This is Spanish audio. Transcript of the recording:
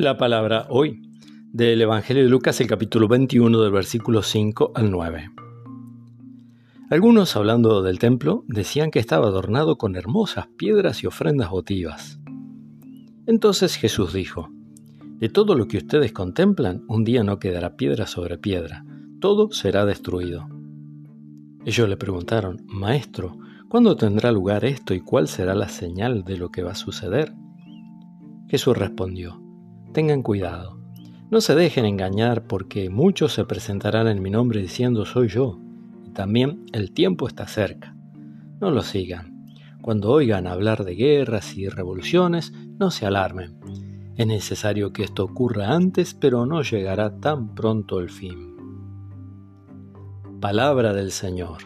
La palabra hoy del Evangelio de Lucas, el capítulo 21 del versículo 5 al 9. Algunos, hablando del templo, decían que estaba adornado con hermosas piedras y ofrendas votivas. Entonces Jesús dijo, De todo lo que ustedes contemplan, un día no quedará piedra sobre piedra, todo será destruido. Ellos le preguntaron, Maestro, ¿cuándo tendrá lugar esto y cuál será la señal de lo que va a suceder? Jesús respondió, Tengan cuidado, no se dejen engañar porque muchos se presentarán en mi nombre diciendo soy yo, y también el tiempo está cerca. No lo sigan. Cuando oigan hablar de guerras y revoluciones, no se alarmen. Es necesario que esto ocurra antes, pero no llegará tan pronto el fin. Palabra del Señor.